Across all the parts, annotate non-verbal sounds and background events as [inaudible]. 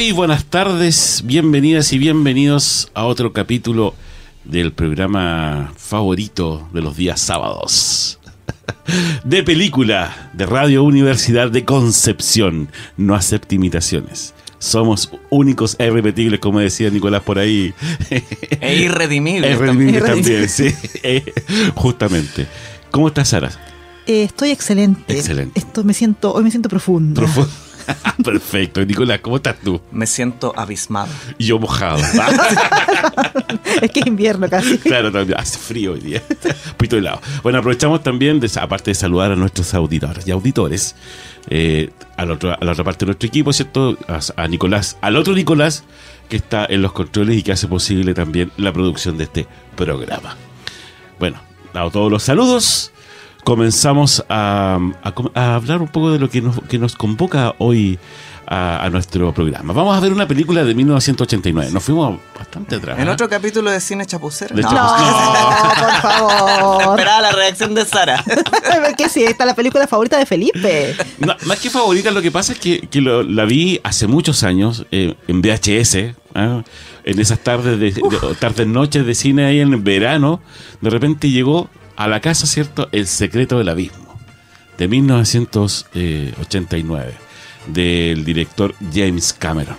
Muy buenas tardes, bienvenidas y bienvenidos a otro capítulo del programa favorito de los días sábados. De película de Radio Universidad de Concepción. No acepte imitaciones. Somos únicos e irrepetibles, como decía Nicolás por ahí. E irredimibles. E irredimibles también, [laughs] sí. Eh, Justamente. ¿Cómo estás, Sara? Eh, estoy excelente. Excelente. Esto me siento, hoy me siento profunda. Profu- [laughs] [laughs] Perfecto. Nicolás, ¿cómo estás tú? Me siento abismado. Y yo mojado. [laughs] es que es invierno casi. Claro, también hace frío hoy día. [laughs] Poquito helado. Bueno, aprovechamos también, de, aparte de saludar a nuestros auditores y auditores, eh, a, la otra, a la otra parte de nuestro equipo, ¿cierto? A, a Nicolás, al otro Nicolás, que está en los controles y que hace posible también la producción de este programa. Bueno, dado todos los saludos, comenzamos a, a a hablar un poco de lo que nos, que nos convoca hoy a, a nuestro programa. Vamos a ver una película de 1989. Nos fuimos bastante atrás. En ¿eh? otro capítulo de Cine Chapucero. De No. Chapucero. [laughs] No, por favor. [laughs] Esperaba la reacción de Sara. [laughs] que sí, esta es la película favorita de Felipe. No, más que favorita, lo que pasa es que, que lo- la vi hace muchos años eh, en VHS, ¿ah? en esas tardes de, de- tardes noches de cine ahí en verano. De repente llegó a la casa, ¿cierto? El secreto del abismo, de 1989, del director James Cameron.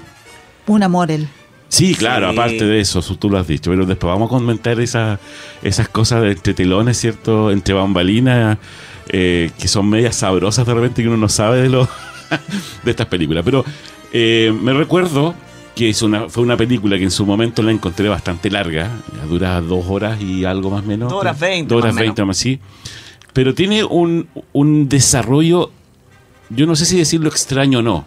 Un amor él. Sí, claro, Sí. aparte de eso, tú lo has dicho, pero después vamos a comentar esas esas cosas de entre telones, ¿cierto? Entre bambalinas, eh, que son medias sabrosas de repente que uno no sabe de lo [laughs] de estas películas. Pero eh, me recuerdo que es una, fue una película que en su momento la encontré bastante larga, dura dos horas y algo más o menos. Dos horas veinte, Dos horas veinte, más así. Pero tiene un, un desarrollo, yo no sé si decirlo extraño o no.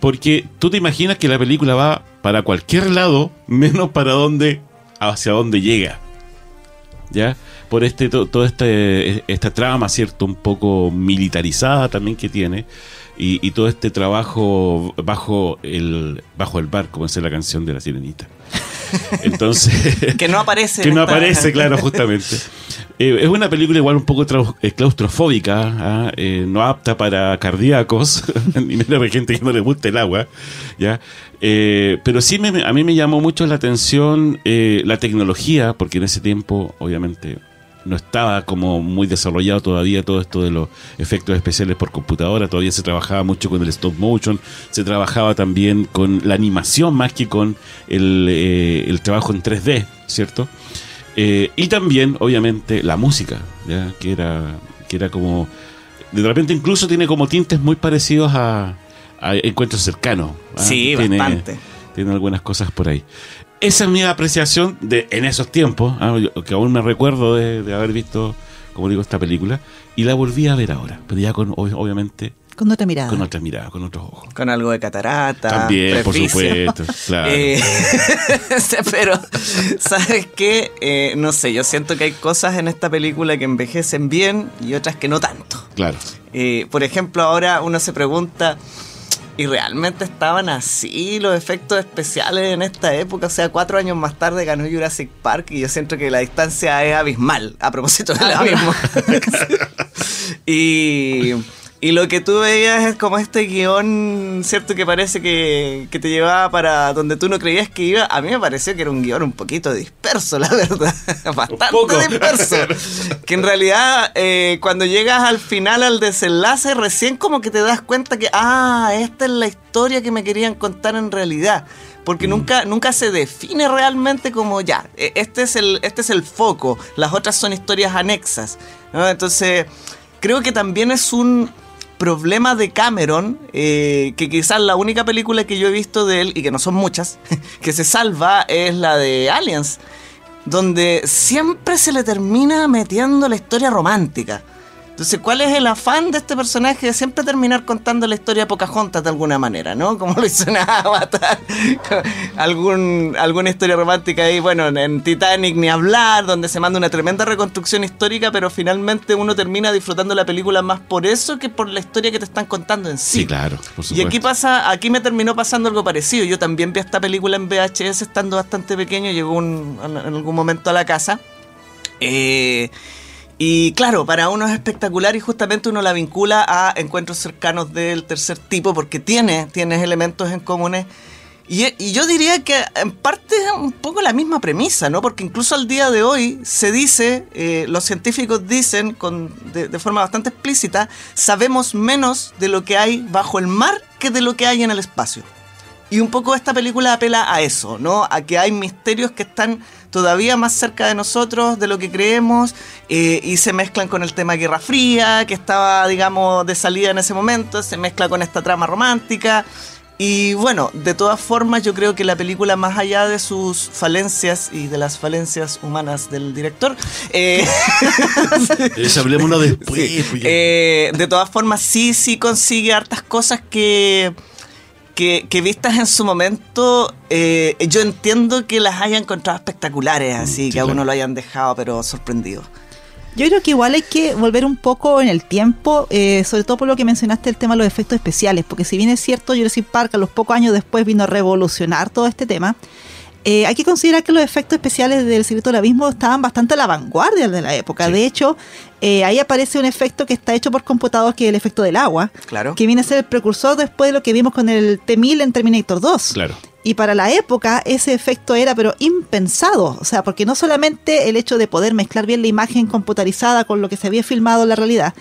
Porque tú te imaginas que la película va para cualquier lado, menos para dónde, hacia dónde llega. ¿Ya? Por este, to- toda este, esta trama, ¿cierto? Un poco militarizada también que tiene. Y, y todo este trabajo bajo el, bajo el bar, como dice la canción de la sirenita. [laughs] Entonces. Que no aparece. que no esta- aparece, claro, justamente. [laughs] Eh, es una película igual un poco eh, claustrofóbica, ¿ah? Eh, no apta para cardíacos, [laughs] ni menos para gente que no le gusta el agua, ¿ya? Pero sí me- a mí me llamó mucho la atención la tecnología, porque en ese tiempo, obviamente, no estaba como muy desarrollado todavía todo esto de los efectos especiales por computadora, todavía se trabajaba mucho con el stop motion, se trabajaba también con la animación más que con el, eh, el trabajo en 3D, ¿cierto? Eh, y también, obviamente, la música, ¿ya? Que, era, que era como... De repente incluso tiene como tintes muy parecidos a, a encuentros cercanos. ¿ah? Sí, Tiene- bastante. tiene algunas cosas por ahí. Esa es mi apreciación de en esos tiempos, ah, yo- que aún me recuerdo de, de haber visto, como digo, esta película, y la volví a ver ahora, pero ya con, ob- obviamente, Con otra mirada. con otra mirada, con otros ojos. Con algo de catarata. También, por supuesto, claro. Eh, [laughs] pero, ¿sabes qué? Eh, no sé, yo siento que hay cosas en esta película que envejecen bien y otras que no tanto. Claro. Eh, por ejemplo, ahora uno se pregunta, ¿y realmente estaban así los efectos especiales en esta época? O sea, cuatro años más tarde ganó Jurassic Park y yo siento que la distancia es abismal a propósito del abismo. [laughs] [laughs] y Y lo que tú veías es como este guion, ¿cierto? Que parece que, que te llevaba para donde tú no creías que iba. A mí me pareció que era un guion un poquito disperso, la verdad. [laughs] Bastante poco. disperso. [laughs] que en realidad, eh, cuando llegas al final, al desenlace, recién como que te das cuenta que, ah, esta es la historia que me querían contar en realidad. Porque nunca, nunca se define realmente como ya, e- este es, el, este es el foco, las otras son historias anexas. ¿no? Entonces, creo que también es un problema de Cameron, eh, que quizás la única película que yo he visto de él, y que no son muchas, [laughs] que se salva es la de Aliens, donde siempre se le termina metiendo la historia romántica. Entonces, ¿cuál es el afán de este personaje de siempre terminar contando la historia de Pocahontas de alguna manera, ¿no? Como lo hizo en Avatar, [laughs] algún, alguna historia romántica ahí, bueno, en Titanic ni hablar, donde se manda una tremenda reconstrucción histórica, pero finalmente uno termina disfrutando la película más por eso que por la historia que te están contando en sí. Sí, claro, por Y supuesto. aquí pasa, aquí me terminó pasando algo parecido. Yo también vi esta película en VHS estando bastante pequeño, llegó un- en algún momento a la casa. Eh, y claro, para uno es espectacular y justamente uno la vincula a encuentros cercanos del tercer tipo porque tiene, tiene elementos en comunes. Y, y yo diría que en parte es un poco la misma premisa, ¿no? Porque incluso al día de hoy se dice, eh, los científicos dicen con, de, de forma bastante explícita, sabemos menos de lo que hay bajo el mar que de lo que hay en el espacio. Y un poco esta película apela a eso, ¿no? A que hay misterios que están todavía más cerca de nosotros de lo que creemos eh, y se mezclan con el tema Guerra Fría, que estaba, digamos, de salida en ese momento, se mezcla con esta trama romántica. Y bueno, de todas formas yo creo que la película, más allá de sus falencias y de las falencias humanas del director, eh, [laughs] [laughs] después. Sí. pues. Eh, de todas formas, sí, sí consigue hartas cosas que, que, que vistas en su momento, eh, yo entiendo que las haya encontrado espectaculares, así sí, que a uno claro. lo hayan dejado, pero sorprendido. Yo creo que igual hay que volver un poco en el tiempo, eh, sobre todo por lo que mencionaste el tema de los efectos especiales, porque si bien es cierto, Jurassic Park a los pocos años después vino a revolucionar todo este tema, eh, hay que considerar que los efectos especiales del Secreto del Abismo estaban bastante a la vanguardia de la época. Sí. De hecho, eh, ahí aparece un efecto que está hecho por computador, que es el efecto del agua, Claro. que viene a ser el precursor después de lo que vimos con el T-1000 en Terminator 2. Claro. Y para la época ese efecto era pero impensado, o sea, porque no solamente el hecho de poder mezclar bien la imagen computarizada con lo que se había filmado en la realidad,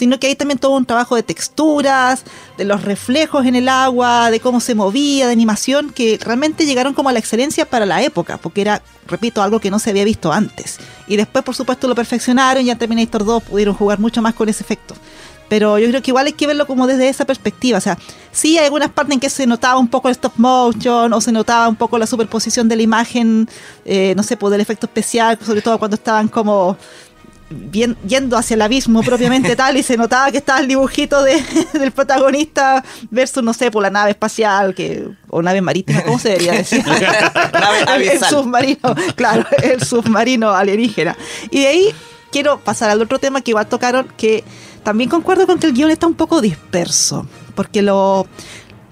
sino que hay también todo un trabajo de texturas, de los reflejos en el agua, de cómo se movía, de animación, que realmente llegaron como a la excelencia para la época, porque era, repito, algo que no se había visto antes. Y después, por supuesto, lo perfeccionaron y en Terminator 2 pudieron jugar mucho más con ese efecto. Pero yo creo que igual hay que verlo como desde esa perspectiva. O sea, sí hay algunas partes en que se notaba un poco el stop motion o se notaba un poco la superposición de la imagen, eh, no sé, pues del efecto especial, sobre todo cuando estaban como bien- yendo hacia el abismo propiamente [laughs] tal y se notaba que estaba el dibujito de- [laughs] del protagonista versus, no sé, por la nave espacial que o nave marítima, ¿cómo se debería decir? [laughs] El, el submarino, claro, el submarino alienígena. Y de ahí quiero pasar al otro tema que igual tocaron, que también concuerdo con que el guion está un poco disperso, porque lo,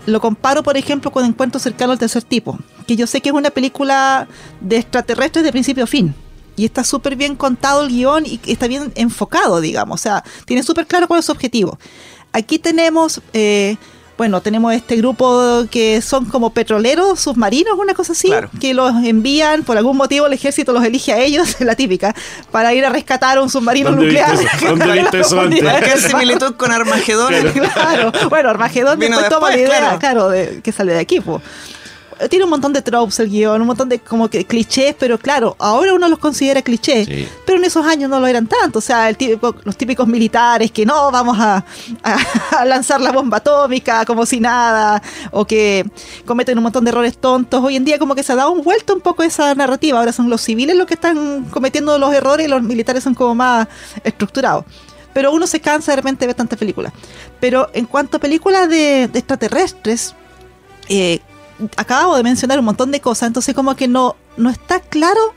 lo comparo, por ejemplo, con Encuentro cercano al tercer tipo, que yo sé que es una película de extraterrestres de principio a fin. Y está súper bien contado el guion y está bien enfocado, digamos. O sea, tiene súper claro cuál es su objetivo. Aquí tenemos, eh, bueno, tenemos este grupo que son como petroleros, submarinos, una cosa así, Claro. que los envían, por algún motivo el ejército los elige a ellos, [laughs] la típica, para ir a rescatar un submarino ¿Dónde nuclear. viste eso? ¿Dónde viste eso [laughs] antes? ¿Qué similitud con Armagedón? claro. Bueno, Armagedón Vino después toma la idea, claro. claro, de, que sale de aquí, po. Tiene un montón de tropes el guion, un montón de como que clichés, pero claro, ahora uno los considera clichés, Sí. pero en esos años no lo eran tanto. O sea, el típico- los típicos militares que no, vamos a, a- a lanzar la bomba atómica como si nada, o que cometen un montón de errores tontos. Hoy en día como que se ha dado un vuelto un poco esa narrativa. Ahora son los civiles los que están cometiendo los errores y los militares son como más estructurados pero uno se cansa de repente de ver tantas películas. Pero en cuanto a películas de, de extraterrestres, eh, acabo de mencionar un montón de cosas, entonces como que no, no está claro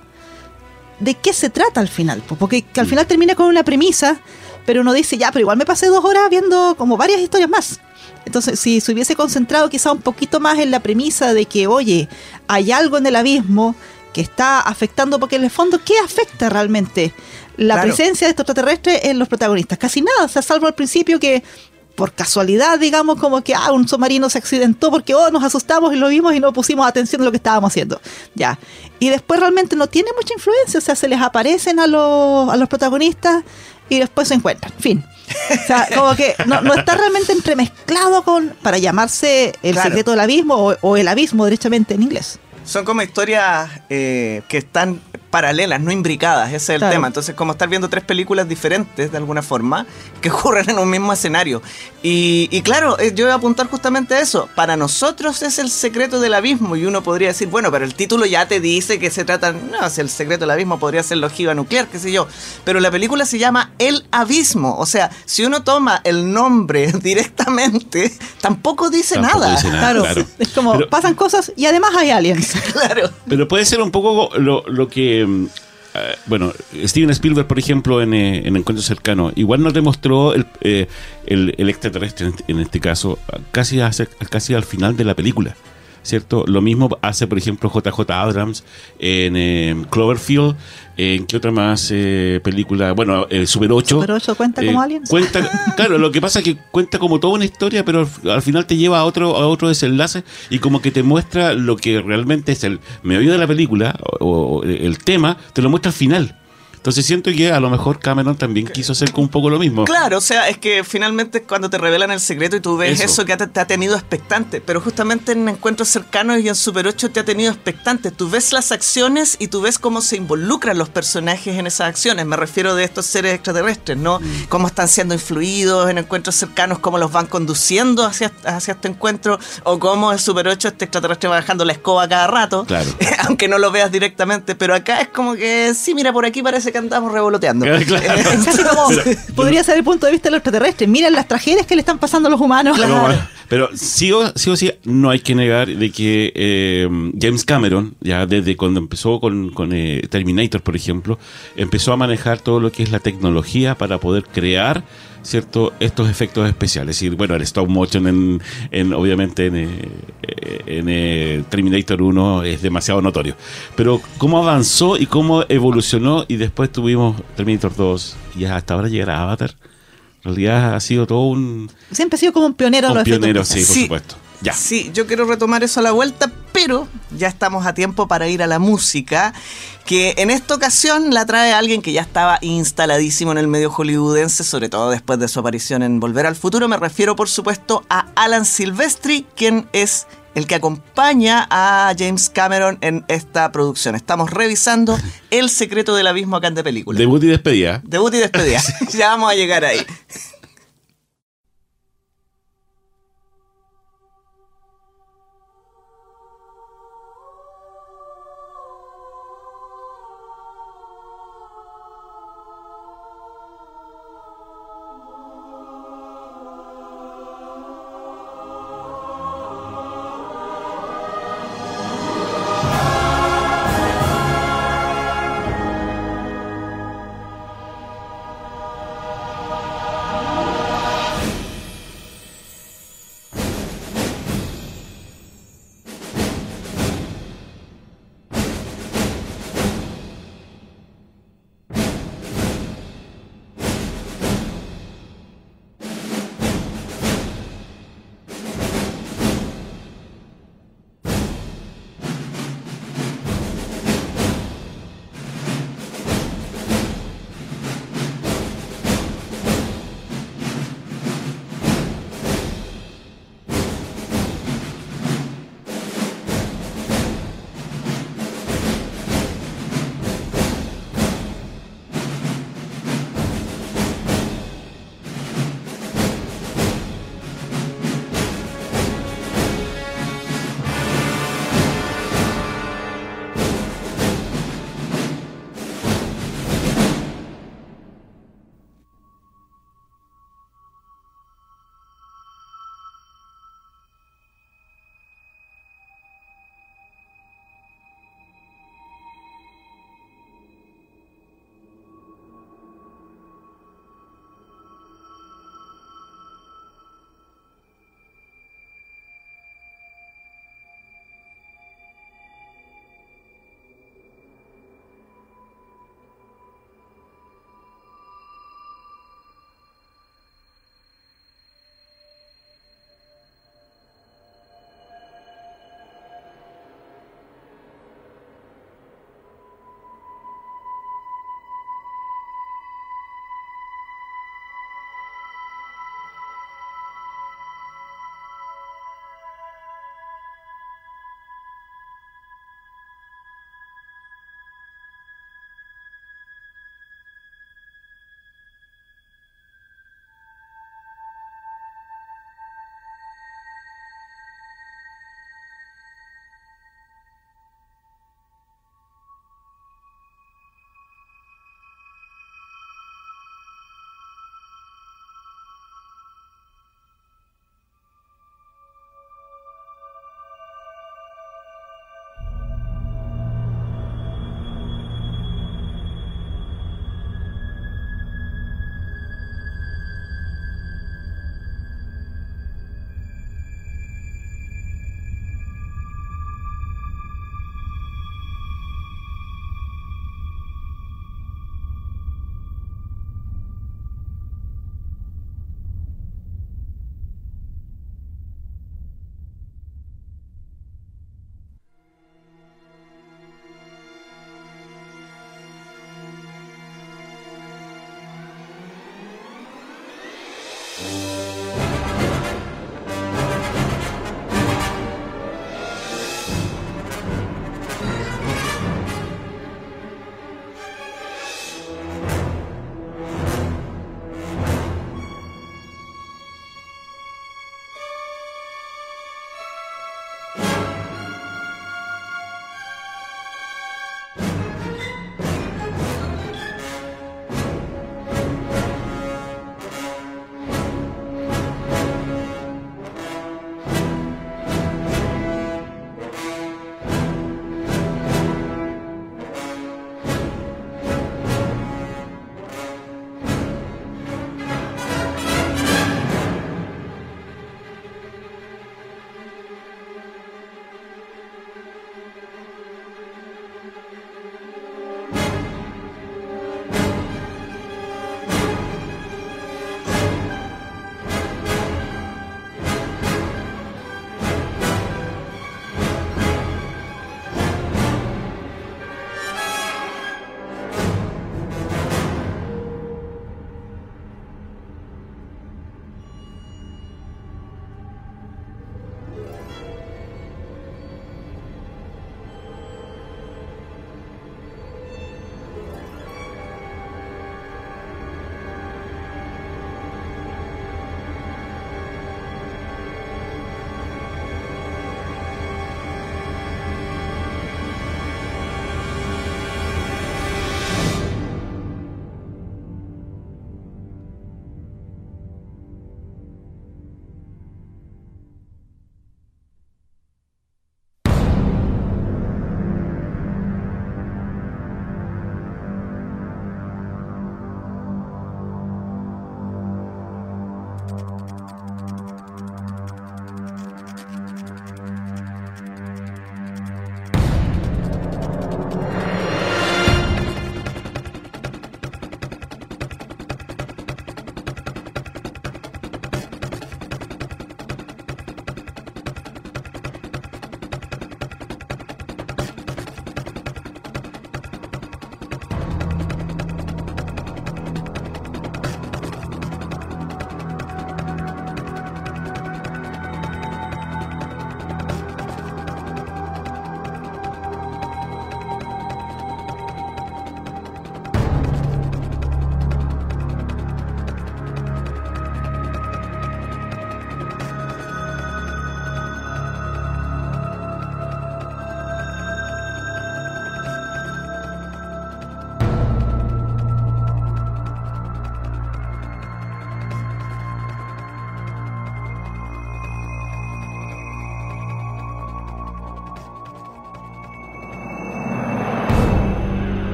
de qué se trata al final, po, porque que al final termina con una premisa, pero uno dice, ya, pero igual me pasé dos horas viendo como varias historias más. Entonces, si se hubiese concentrado quizá un poquito más en la premisa de que, oye, hay algo en el abismo que está afectando, porque en el fondo, ¿qué afecta realmente la Claro. presencia de estos extraterrestres en los protagonistas? Casi nada, o sea, salvo al principio que por casualidad, digamos, como que ah, un submarino se accidentó porque oh, nos asustamos y lo vimos y no pusimos atención a lo que estábamos haciendo. Ya. Y después realmente no tiene mucha influencia, o sea, se les aparecen a los, a los protagonistas y después se encuentran. Fin. O sea, [laughs] como que no, no está realmente entremezclado con para llamarse el Claro. secreto del abismo o, o el abismo derechamente en inglés. Son como historias eh, que están paralelas, no imbricadas, ese es el Claro. tema. Entonces, como estar viendo tres películas diferentes, de alguna forma, que [laughs] ocurren en un mismo escenario. Y, y claro, eh, yo voy a apuntar justamente a eso. Para nosotros es el secreto del abismo, y uno podría decir, bueno, pero el título ya te dice que se trata, no, si el secreto del abismo podría ser la ojiva nuclear, qué sé yo. Pero la película se llama El Abismo. O sea, si uno toma el nombre [laughs] directamente, tampoco dice Tampoco nada. dice nada. Claro, claro. es como Pero- pasan cosas y además hay aliens. [laughs] Claro. Pero puede ser un poco lo, lo que. mm, eh, bueno, Steven Spielberg, por ejemplo, en, eh, en Encuentro Cercano, igual nos demostró el, eh, el, el extraterrestre, en este- caso, casi, hace- casi al final de la película. ¿Cierto? Lo mismo hace, por ejemplo, JJ Abrams en eh, Cloverfield. ¿En qué otra más eh, película? Bueno, eh, Super 8. Super 8 cuenta como aliens. Cuenta, [laughs] claro, lo que pasa es que cuenta como toda una historia, pero al- al final te lleva a otro, a otro desenlace y como que te muestra lo que realmente es el meollo de la película o, o el tema, te lo muestra al final. Entonces siento que a lo mejor Cameron también quiso hacer un poco lo mismo. Claro, o sea, es que finalmente cuando te revelan el secreto y tú ves Eso. eso, que te, te ha tenido expectante. Pero justamente en encuentros cercanos y en Super 8 te ha tenido expectante. Tú ves las acciones y tú ves cómo se involucran los personajes en esas acciones. Me refiero de estos seres extraterrestres, ¿no? Cómo están siendo influidos en encuentros cercanos, cómo los van conduciendo hacia, hacia este encuentro, o cómo en Super 8 este extraterrestre va dejando la escoba cada rato. Claro. [laughs] Aunque no lo veas directamente. Pero acá es como que, sí, mira, por aquí parece que andamos revoloteando. [laughs] Claro. Eh, Es casi como, podría ser el punto de vista de los extraterrestres. Miren las tragedias que le están pasando a los humanos. Pero sí o, sí o sí, no hay que negar de que eh, James Cameron, ya desde cuando empezó con, con, eh, Terminator, por ejemplo, empezó a manejar todo lo que es la tecnología para poder crear cierto estos efectos especiales. Es decir, bueno, el stop motion en, en obviamente en, eh, eh, en Terminator 1 es demasiado notorio. Pero cómo avanzó y cómo evolucionó y después tuvimos Terminator 2 y hasta ahora llegar a Avatar. En realidad ha sido todo un, Siempre ha sido como un pionero un los efectos pionero, sí, por Sí. supuesto. Ya. Sí, yo quiero retomar eso a la vuelta, pero ya estamos a tiempo para ir a la música, que en esta ocasión la trae alguien que ya estaba instaladísimo en el medio hollywoodense, sobre todo después de su aparición en Volver al Futuro. Me refiero, por supuesto, a Alan Silvestri, quien es el que acompaña a James Cameron en esta producción. Estamos revisando [laughs] El secreto del abismo acá en de película. Debut y despedida. Debut y despedida. [laughs] [laughs] ya vamos a llegar ahí.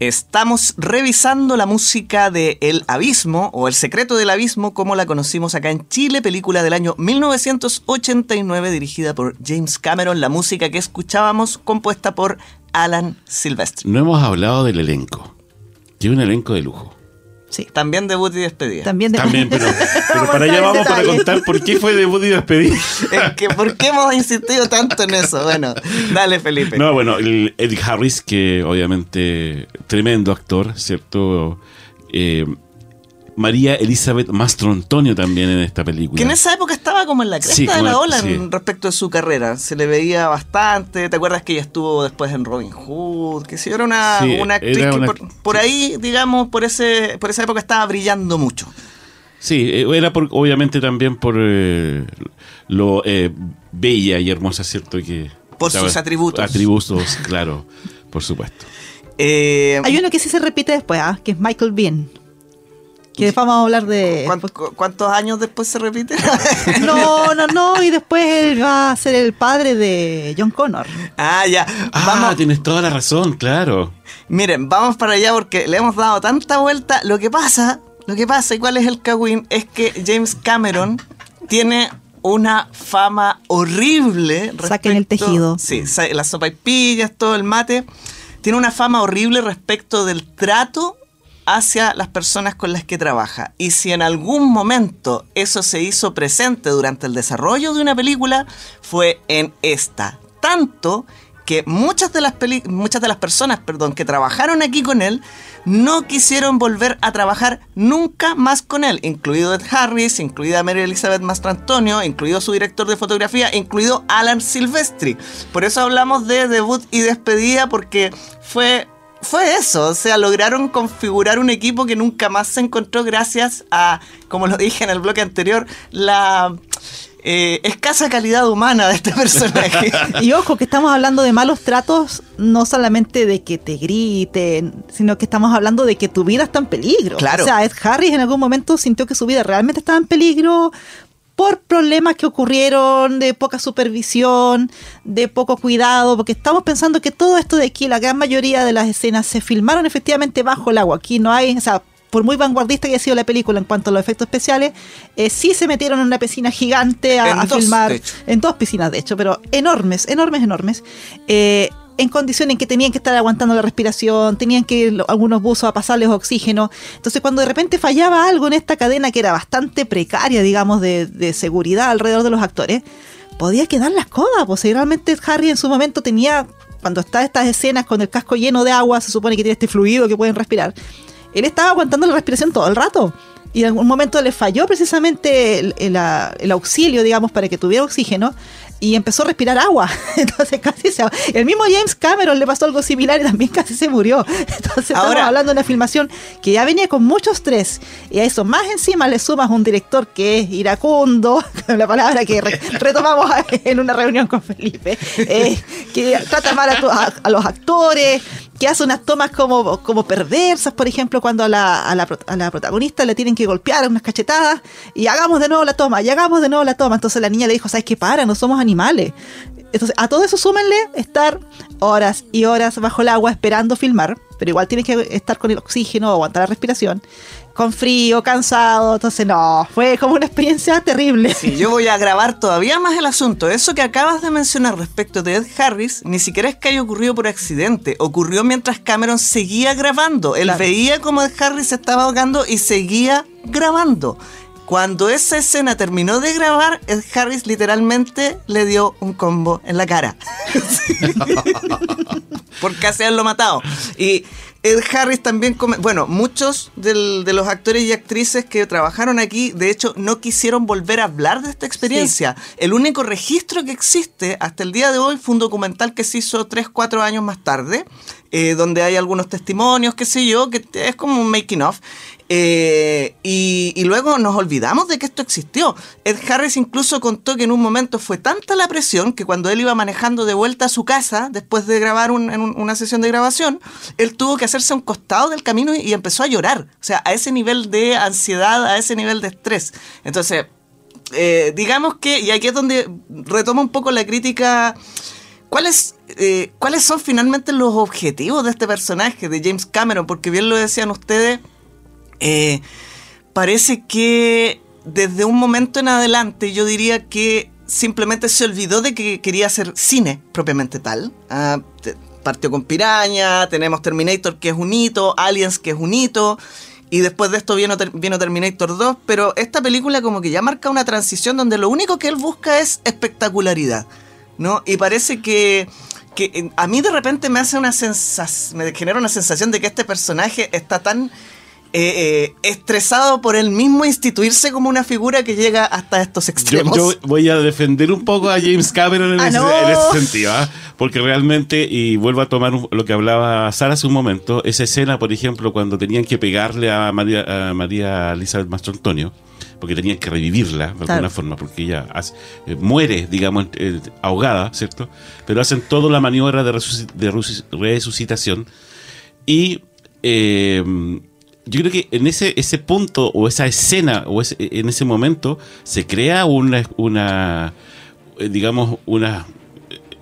Estamos revisando la música de El Abismo o El Secreto del Abismo, como la conocimos acá en Chile, película del año 1989 dirigida por James Cameron. La música que escuchábamos compuesta por Alan Silvestre. No hemos hablado del elenco. Tiene un elenco de lujo. Sí. También debut y despedida. También, de- También, pero, pero para allá vamos para contar por qué fue debut y despedida. Es que, ¿Por qué hemos insistido tanto en eso? Bueno, dale Felipe. No, bueno, el Eddie Harris, que obviamente tremendo actor, ¿cierto? Eh, María Elizabeth Mastro-Antonio también en esta película. Que en esa época estaba como en la cresta Sí, de la ola sí. en respecto de su carrera. Se le veía bastante. ¿Te acuerdas que ella estuvo después en Robin Hood? Que sí, era una, Sí, una actriz era que por, por ahí, digamos, por ese por esa época estaba brillando mucho. Sí, eh, era por, obviamente también por eh, lo eh, bella y hermosa, ¿cierto? que Por sus atributos. Atributos, claro, por supuesto. Eh, Hay uno que sí se repite después, ¿ah? que es Michael Bean. Que después vamos a hablar de... ¿cuán- cu- ¿Cuántos años después se repite? [laughs] No, no, no, y después él va a ser el padre de John Connor. ah, ya. Ah, Vamos, tienes toda la razón, claro. Miren, vamos para allá porque le hemos dado tanta vuelta. Lo que pasa, lo que pasa y cuál es el cagüín es que James Cameron tiene una fama horrible. Saquen el respecto- tejido. Sí, las sopaipillas, todo el mate. Tiene una fama horrible respecto del trato hacia las personas con las que trabaja. Y si en algún momento eso se hizo presente durante el desarrollo de una película, fue en esta. Tanto que muchas de las, muchas de las personas perdón, que trabajaron aquí con él no quisieron volver a trabajar nunca más con él, incluido Ed Harris, incluida Mary Elizabeth Mastrantonio, incluido su director de fotografía, incluido Alan Silvestri. Por eso hablamos de debut y despedida, porque fue fue eso, o sea, lograron configurar un equipo que nunca más se encontró gracias a, como lo dije en el bloque anterior, la eh, escasa calidad humana de este personaje. [laughs] Y ojo, que estamos hablando de malos tratos, no solamente de que te griten, sino que estamos hablando de que tu vida está en peligro. Claro. O sea, Ed Harris en algún momento sintió que su vida realmente estaba en peligro por problemas que ocurrieron de poca supervisión, de poco cuidado, porque estamos pensando que todo esto de aquí, la gran mayoría de las escenas se filmaron efectivamente bajo el agua. Aquí no hay, o sea, por muy vanguardista que haya sido la película en cuanto a los efectos especiales, eh, sí se metieron en una piscina gigante a, En a dos, filmar. En dos piscinas, de hecho, pero enormes, enormes, enormes. eh, en condiciones en que tenían que estar aguantando la respiración, tenían que ir algunos buzos a pasarles oxígeno. Entonces, cuando de repente fallaba algo en esta cadena que era bastante precaria, digamos, de, de seguridad alrededor de los actores, podía quedar la escoba. Pues si realmente Harry en su momento tenía, cuando está estas escenas con el casco lleno de agua, se supone que tiene este fluido que pueden respirar, él estaba aguantando la respiración todo el rato. Y en algún momento le falló precisamente el auxilio, digamos, para que tuviera oxígeno y empezó a respirar agua. [laughs] Entonces casi se... El mismo James Cameron le pasó algo similar y también casi se murió. [laughs] Entonces estamos Ahora- hablando de una filmación que ya venía con mucho estrés. Y a eso más encima le sumas un director que es iracundo, [laughs] la palabra que re- retomamos en una reunión con Felipe, eh, que trata mal a, to- a- a los actores, que hace unas tomas como, como perversas, por ejemplo, cuando a la, a, la, a la protagonista le tienen que golpear unas cachetadas y hagamos de nuevo la toma, y hagamos de nuevo la toma. Entonces la niña le dijo, ¿sabes qué? Para, no somos animales. Entonces, a todo eso súmenle estar horas y horas bajo el agua esperando filmar, pero igual tienes que estar con el oxígeno, aguantar la respiración, con frío, cansado. Entonces, no, fue como una experiencia terrible. Sí, yo voy a agravar todavía más el asunto. Eso que acabas de mencionar respecto de Ed Harris, ni siquiera es que haya ocurrido por accidente. Ocurrió mientras Cameron seguía grabando. Él Claro. veía como Ed Harris se estaba ahogando y seguía grabando. Cuando esa escena terminó de grabar, Ed Harris literalmente le dio un combo en la cara. por casi haberlo matado. Y Ed Harris también, bueno, muchos del- de los actores y actrices que trabajaron aquí, de hecho, no quisieron volver a hablar de esta experiencia. El único registro que existe hasta el día de hoy fue un documental que se hizo 3, 4 años más tarde, eh, donde hay algunos testimonios, qué sé yo, que es como un making of. Eh, y, luego nos olvidamos de que esto existió. Ed Harris incluso contó que en un momento fue tanta la presión que cuando él iba manejando de vuelta a su casa, después de grabar una sesión de grabación, él tuvo que hacerse a un costado del camino y, y empezó a llorar. O sea, a ese nivel de ansiedad, a ese nivel de estrés. Entonces, eh, digamos que, y aquí es donde retoma un poco la crítica ¿cuáles, eh, ¿cuáles son finalmente los objetivos de este personaje, de James Cameron? Porque bien lo decían ustedes, eh, parece que desde un momento en adelante yo diría que simplemente se olvidó de que quería hacer cine propiamente tal. Ah, partió con Piraña, tenemos Terminator que es un hito, Aliens que es un hito, y después de esto vino, vino Terminator 2, pero esta película como que ya marca una transición donde lo único que él busca es espectacularidad, ¿no? Y parece que, que eh, a mí de repente me hace una sensación, me genera una sensación de que este personaje está tan eh, eh, estresado por él mismo instituirse como una figura que llega hasta estos extremos. yo voy a defender un poco a James Cameron en, Ah, ese, no. en ese sentido, ¿ah? porque realmente, y vuelvo a tomar lo que hablaba Sara hace un momento, esa escena, por ejemplo, cuando tenían que pegarle a María, a María Elizabeth Mastro Antonio, porque tenían que revivirla de alguna forma, porque ella hace- eh, muere, digamos, eh, ahogada, ¿cierto? Pero hacen toda la maniobra de, de resuci- resucitación y eh, yo creo que en ese, ese punto o esa escena o ese- en ese momento se crea una, una digamos, una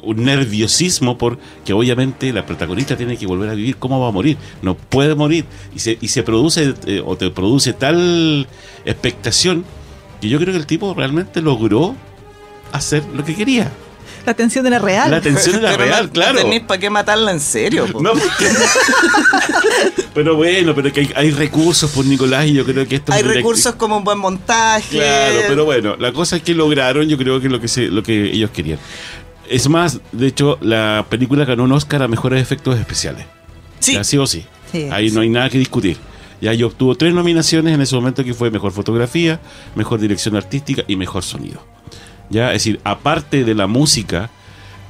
un nerviosismo porque obviamente la protagonista tiene que volver a vivir cómo va a morir no puede morir y se, y se produce eh, o te produce tal expectación que yo creo que el tipo realmente logró hacer lo que quería La tensión era real. la tensión era [laughs] Pero real no- claro No tenéis para qué matarla en serio. po. no, porque- [laughs] pero bueno, pero que hay, hay recursos por Nicolás y yo creo que esto es Hay direct- recursos como un buen montaje. Claro, pero bueno, la cosa es que lograron, yo creo que lo que se, lo que ellos querían. Es más, de hecho, la película ganó un Oscar a mejores efectos especiales. Sí. Ya, sí o sí. Sí. Ahí no hay nada que discutir. Ya y obtuvo tres nominaciones en ese momento que fue mejor fotografía, mejor dirección artística y mejor sonido. Ya, es decir, aparte de la música,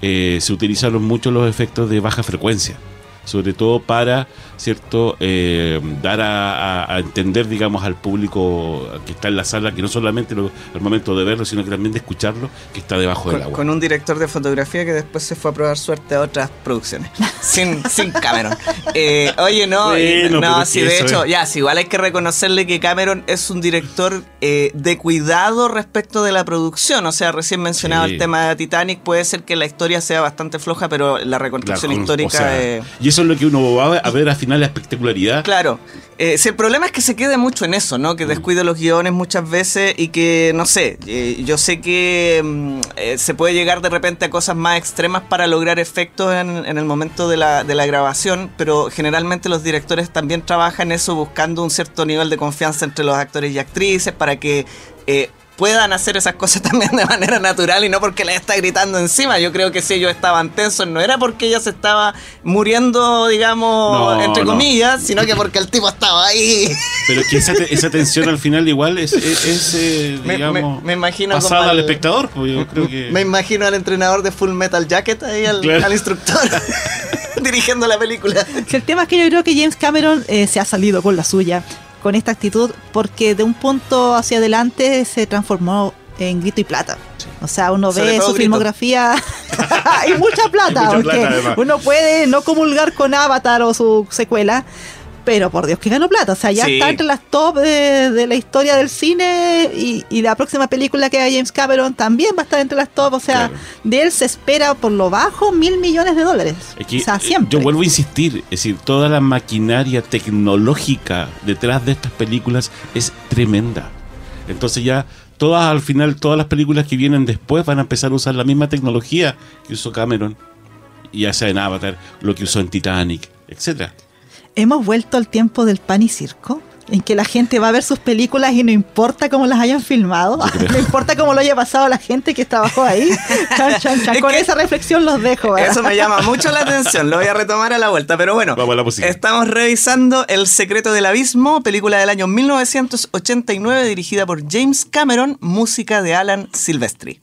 eh, se utilizaron mucho los efectos de baja frecuencia, sobre todo para, cierto, Eh, dar a, a- a entender, digamos, al público que está en la sala que no solamente lo- al momento de verlo, sino que también de escucharlo, que está debajo del agua. con un director de fotografía que después se fue a probar suerte a otras producciones. [laughs] sin, sin Cameron. Eh, oye, no, y- Bueno, no, que de hecho, es- ya, sí, igual hay que reconocerle que Cameron es un director eh, de cuidado respecto de la producción. O sea, recién mencionaba Sí. el tema de Titanic, puede ser que la historia sea bastante floja, pero la reconstrucción histórica... o sea, eh, Y eso es lo que uno va a ver al final, la espectacularidad. Claro. Eh, si el problema es que se quede mucho en eso, ¿no? Mm. Que descuide los guiones muchas veces y que, no sé, eh, yo sé que mm, eh, se puede llegar de repente a cosas más extremas para lograr efectos en, en el momento de la, de la grabación, pero generalmente los directores también trabajan eso buscando un cierto nivel de confianza entre los actores y actrices para que... puedan hacer esas cosas [laughs] también de manera natural y no porque les está gritando encima. Yo creo que si ellos estaban tensos no era porque ella se estaba muriendo, digamos, No, entre no. comillas, sino que porque el tipo estaba ahí. [laughs] Pero que esa, te- esa tensión al final igual es, es, es, eh, Me- digamos, me- me imagino pasada al al- espectador. Pues yo creo que... Me imagino al entrenador de Full Metal Jacket ahí, al, Claro. al instructor, [laughs] dirigiendo la película. El tema es que yo creo que James Cameron eh, se ha salido con la suya, con esta actitud, porque de un punto hacia adelante se transformó en grito y plata. O sea, uno Sobre ve su grito. filmografía [laughs] y mucha [laughs] plata, Mucha porque plata, uno puede no comulgar con Avatar o su secuela, pero por Dios que ganó plata. O sea, ya Sí. está entre las top de, de la historia del cine y, y la próxima película que haga James Cameron también va a estar entre las top. O sea, Claro. de él se espera por lo bajo mil millones de dólares. Es que, o sea, eh, siempre. Yo vuelvo a insistir, es decir, toda la maquinaria tecnológica detrás de estas películas es tremenda. Entonces ya todas al final, todas las películas que vienen después van a empezar a usar la misma tecnología que usó Cameron, ya sea en Avatar, lo que usó en Titanic, etcétera. Hemos vuelto al tiempo del pan y circo, en que la gente va a ver sus películas y no importa cómo las hayan filmado, [laughs] no importa cómo lo haya pasado a la gente que trabajó ahí. [laughs] Chan, chan, chan. Es Con esa reflexión los dejo. ¿verdad? Eso me llama mucho la atención, lo voy a retomar a la vuelta, pero bueno, Vamos a la estamos revisando El secreto del abismo, película del año 1989 dirigida por James Cameron, música de Alan Silvestri.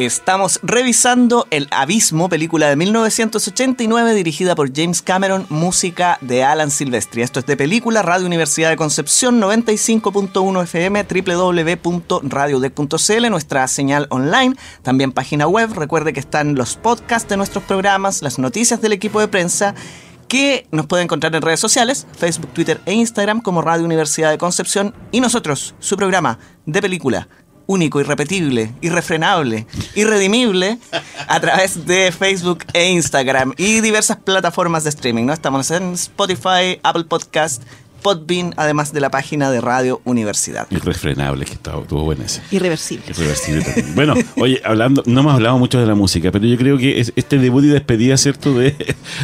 Estamos revisando El Abismo, película de 1989 dirigida por James Cameron, música de Alan Silvestri. Esto es de película, Radio Universidad de Concepción, 95.1 FM, www.radiodec.cl, nuestra señal online, también página web. Recuerde que están los podcasts de nuestros programas, las noticias del equipo de prensa que nos puede encontrar en redes sociales, Facebook, Twitter e Instagram como Radio Universidad de Concepción y nosotros, su programa de película único, irrepetible, irrefrenable, irredimible a través de Facebook e Instagram y diversas plataformas de streaming. ¿no? Estamos en Spotify, Apple Podcast, Podbean, además de la página de Radio Universidad. Irrefrenable, que estaba, estuvo buena ese. Irreversible. Irreversible también. Bueno, oye, hablando, no hemos hablado mucho de la música, pero yo creo que es- este debut y despedida, ¿cierto?, de,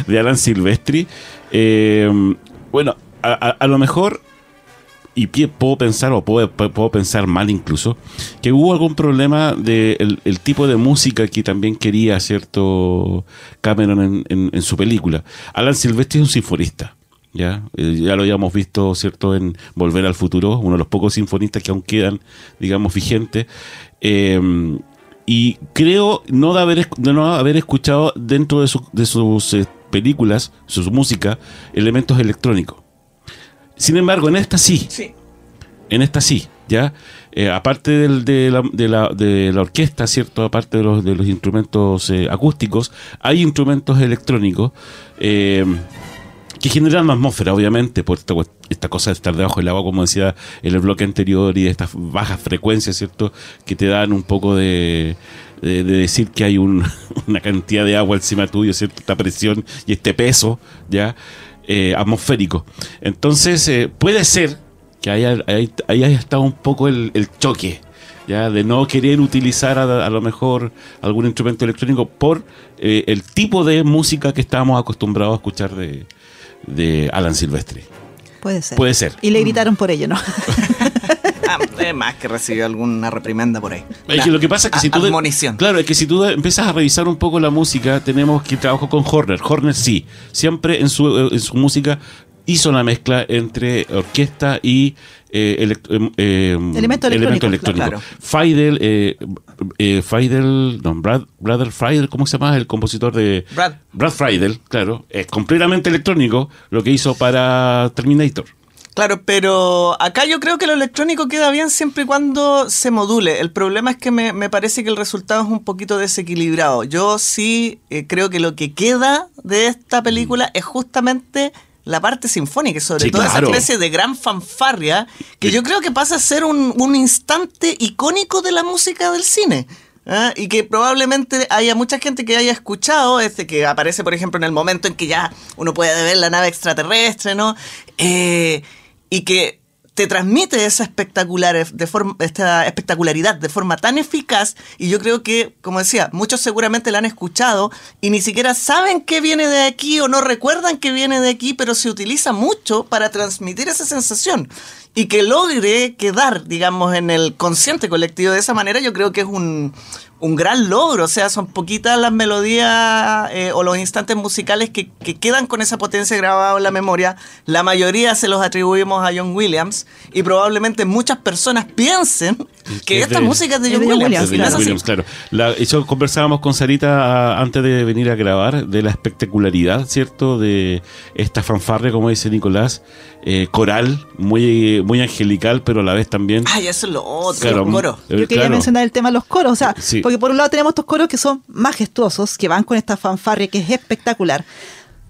de Alan Silvestri. eh, bueno, a, a- a lo mejor, y puedo pensar, o puedo, puedo pensar mal incluso, que hubo algún problema del el tipo de música que también quería, ¿cierto?, Cameron en, en- su película. Alan Silvestri es un sinfonista. Ya, Eh, ya lo habíamos visto, ¿cierto?, en Volver al Futuro, uno de los pocos sinfonistas que aún quedan, digamos, vigentes. Eh, y creo no de haber, de no haber escuchado dentro de, su- de sus eh, películas, sus música, elementos electrónicos. Sin embargo, en esta sí, Sí. en esta sí, ¿ya? Eh, aparte del- de, la, de, la, de la orquesta, ¿cierto? Aparte de los, de los instrumentos eh, acústicos, hay instrumentos electrónicos eh, que generan una atmósfera, obviamente, por esta, esta cosa de estar debajo del agua, como decía en el bloque anterior, y de estas bajas frecuencias, ¿cierto? Que te dan un poco de, de, de decir que hay un- [laughs] una cantidad de agua encima tuyo, ¿cierto? Esta presión y este peso, ¿ya? Eh, atmosférico. Entonces, eh, puede ser que haya, haya, haya estado un poco el, el choque, ya de no querer utilizar a, a lo mejor algún instrumento electrónico por eh, el tipo de música que estábamos acostumbrados a escuchar de, de Alan Silvestri. Puede ser. Puede ser. Y le gritaron por ello, ¿no? [laughs] Ah, es más que recibió alguna reprimenda por ahí. Es Una que lo que pasa es que si tú... admonición. Claro, es que si tú empiezas a revisar un poco la música, tenemos que trabajar con Horner. Horner sí, siempre en su, en su música hizo la mezcla entre orquesta y eh, elect- em, em, Elemento electrónico, claro. Faidel, eh, eh, Faidel, no, Brad, Brother Friedel, ¿cómo se llama? El compositor de... Brad. Brad Friedel, claro, es completamente electrónico lo que hizo para Terminator. Claro, pero acá yo creo que lo electrónico queda bien siempre y cuando se module. El problema es que me, me parece que el resultado es un poquito desequilibrado. Yo sí eh, creo que lo que queda de esta película es justamente la parte sinfónica, sobre Sí, todo claro. esa especie de gran fanfarria que yo creo que pasa a ser un, un instante icónico de la música del cine. ¿ah? Y que probablemente haya mucha gente que haya escuchado, este que aparece, por ejemplo, en el momento en que ya uno puede ver la nave extraterrestre, ¿no? Eh, y que te transmite esa espectacular de forma, esta espectacularidad de forma tan eficaz y yo creo que, como decía, muchos seguramente la han escuchado y ni siquiera saben que viene de aquí o no recuerdan que viene de aquí, pero se utiliza mucho para transmitir esa sensación. Y que logre quedar, digamos, en el consciente colectivo de esa manera, yo creo que es un, un gran logro. O sea, son poquitas las melodías eh, o los instantes musicales que, que quedan con esa potencia grabada en la memoria. La mayoría se los atribuimos a John Williams y probablemente muchas personas piensen que es esta de- música es de John de John Williams. Williams, claro. La- eso conversábamos con Sarita ah, antes de venir a grabar de la espectacularidad, ¿cierto? De esta fanfarria, como dice Nicolás, eh, coral, muy, muy angelical, pero a la vez también. Ay, eso es lo otro, Claro, los coros. eh, Yo quería claro. mencionar el tema de los coros, o sea, Sí. porque por un lado tenemos estos coros que son majestuosos, que van con esta fanfarria que es espectacular.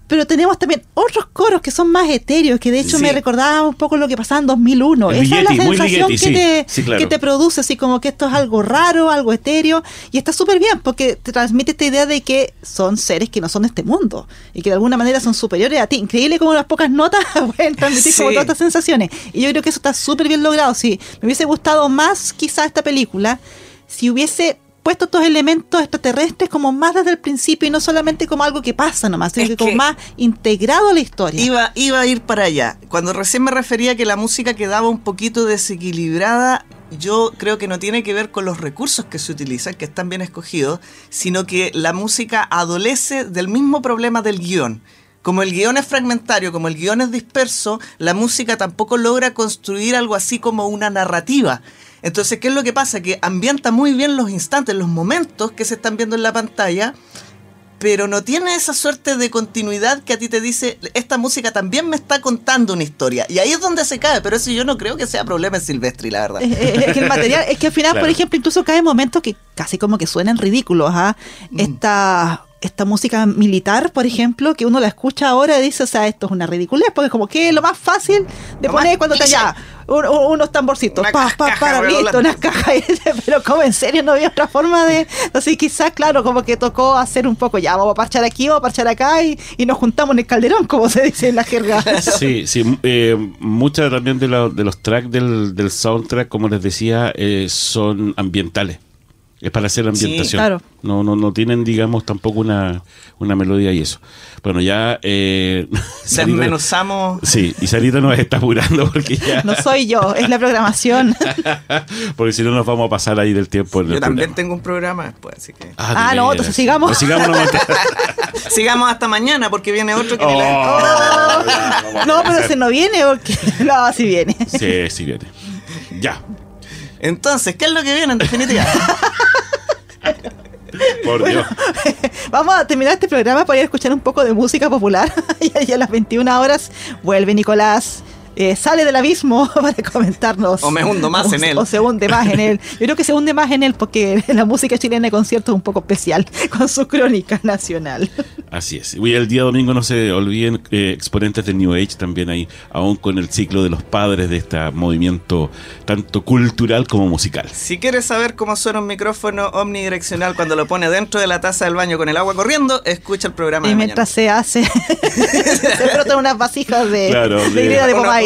Pero tenemos también otros coros que son más etéreos, que de hecho Sí. me recordaba un poco lo que pasaba en 2001. El Esa es la sensación que, sí. te, Sí, claro. que te produce, así como que esto es algo raro, algo etéreo, y está súper bien porque te transmite esta idea de que son seres que no son de este mundo y que de alguna manera son superiores a ti. Increíble como unas pocas notas [laughs] pueden transmitir como todas estas sensaciones. Y yo creo que eso está súper bien logrado. Sí, me hubiese gustado más quizá esta película si hubiese puesto estos elementos extraterrestres como más desde el principio y no solamente como algo que pasa nomás, sino Es que como más integrado a la historia. Iba, iba a ir para allá. Cuando recién me refería a que la música quedaba un poquito desequilibrada, yo creo que no tiene que ver con los recursos que se utilizan, que están bien escogidos, sino que la música adolece del mismo problema del guion. Como el guion es fragmentario, como el guion es disperso, la música tampoco logra construir algo así como una narrativa. Entonces, ¿qué es lo que pasa? Que ambienta muy bien los instantes, los momentos que se están viendo en la pantalla, pero no tiene esa suerte de continuidad que a ti te dice, esta música también me está contando una historia. Y ahí es donde se cae, pero eso yo no creo que sea problema en Silvestri, la verdad. Es, es- es que el material, es que al final, Claro. por ejemplo, incluso cae momentos que casi como que suenan ridículos, ¿ah? Mm. Esta, esta música militar, por ejemplo, que uno la escucha ahora y dice, o sea, esto es una ridiculez, porque como que lo más fácil de Lo poner cuando te un- un- unos tamborcitos, Una pa, pa, caja para, listo, unas cajas, pero como en serio no había otra forma de, así quizás, claro, como que tocó hacer un poco, ya, vamos a parchar aquí, vamos a parchar acá, y, y nos juntamos en el calderón, como se dice en la jerga. [laughs] Sí, sí. Eh, muchas también de, la- de los tracks del, del soundtrack, como les decía, eh, son ambientales. Es para hacer ambientación. claro. No, no, no tienen, digamos, tampoco una, una melodía y eso. Bueno, ya. Eh, [laughs] Sarita- Desmenuzamos. Sí, y Sarita nos está apurando porque ya. No soy yo, es la programación. [laughs] porque si no nos vamos a pasar ahí del tiempo. en el Yo también programa. tengo un programa después, así que. Ah, de no, entonces sigamos. Pues sigamos. [laughs] Sigamos hasta mañana porque viene otro que Oh, la- vamos a No, pero se no viene porque. No, sí viene. Sí, sí viene. Ya, Entonces, ¿qué es lo que viene en definitiva? Por Dios. [laughs] Vamos a terminar este programa para ir a escuchar un poco de música popular. [laughs] y a las 21 horas vuelve Nicolás. Eh, sale del abismo [laughs] para comentarnos. O me hundo más O- en él. O se hunde más en él. Yo creo que se hunde más en él porque [laughs] la música chilena de concierto es un poco especial [laughs] con su crónica nacional. Así es. Y el día domingo no se olviden eh, exponentes de New Age también ahí, aún con el ciclo de los padres de este movimiento tanto cultural como musical. Si quieres saber cómo suena un micrófono omnidireccional cuando lo pone dentro de la taza del baño con el agua corriendo, escucha el programa y de mientras se hace, se frotan unas vasijas de, Claro, de de-.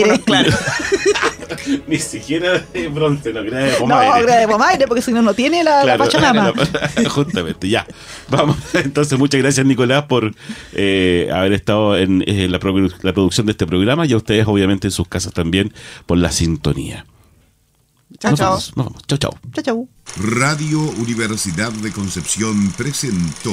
Pomaire. claro. [laughs] Ni siquiera de bronce, no, grada de No, pomaire. greda de pomaire, porque si no, no tiene la, la Claro, pachamama. [laughs] [laughs] justamente, ya. Vamos, entonces muchas gracias Nicolás por eh, haber estado en eh, la, produ- la producción de este programa y a ustedes obviamente en sus casas también por la sintonía. Chao, chao. Nos vamos. Chao, chao. Chau, chau. Radio Universidad de Concepción presentó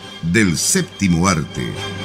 del séptimo arte.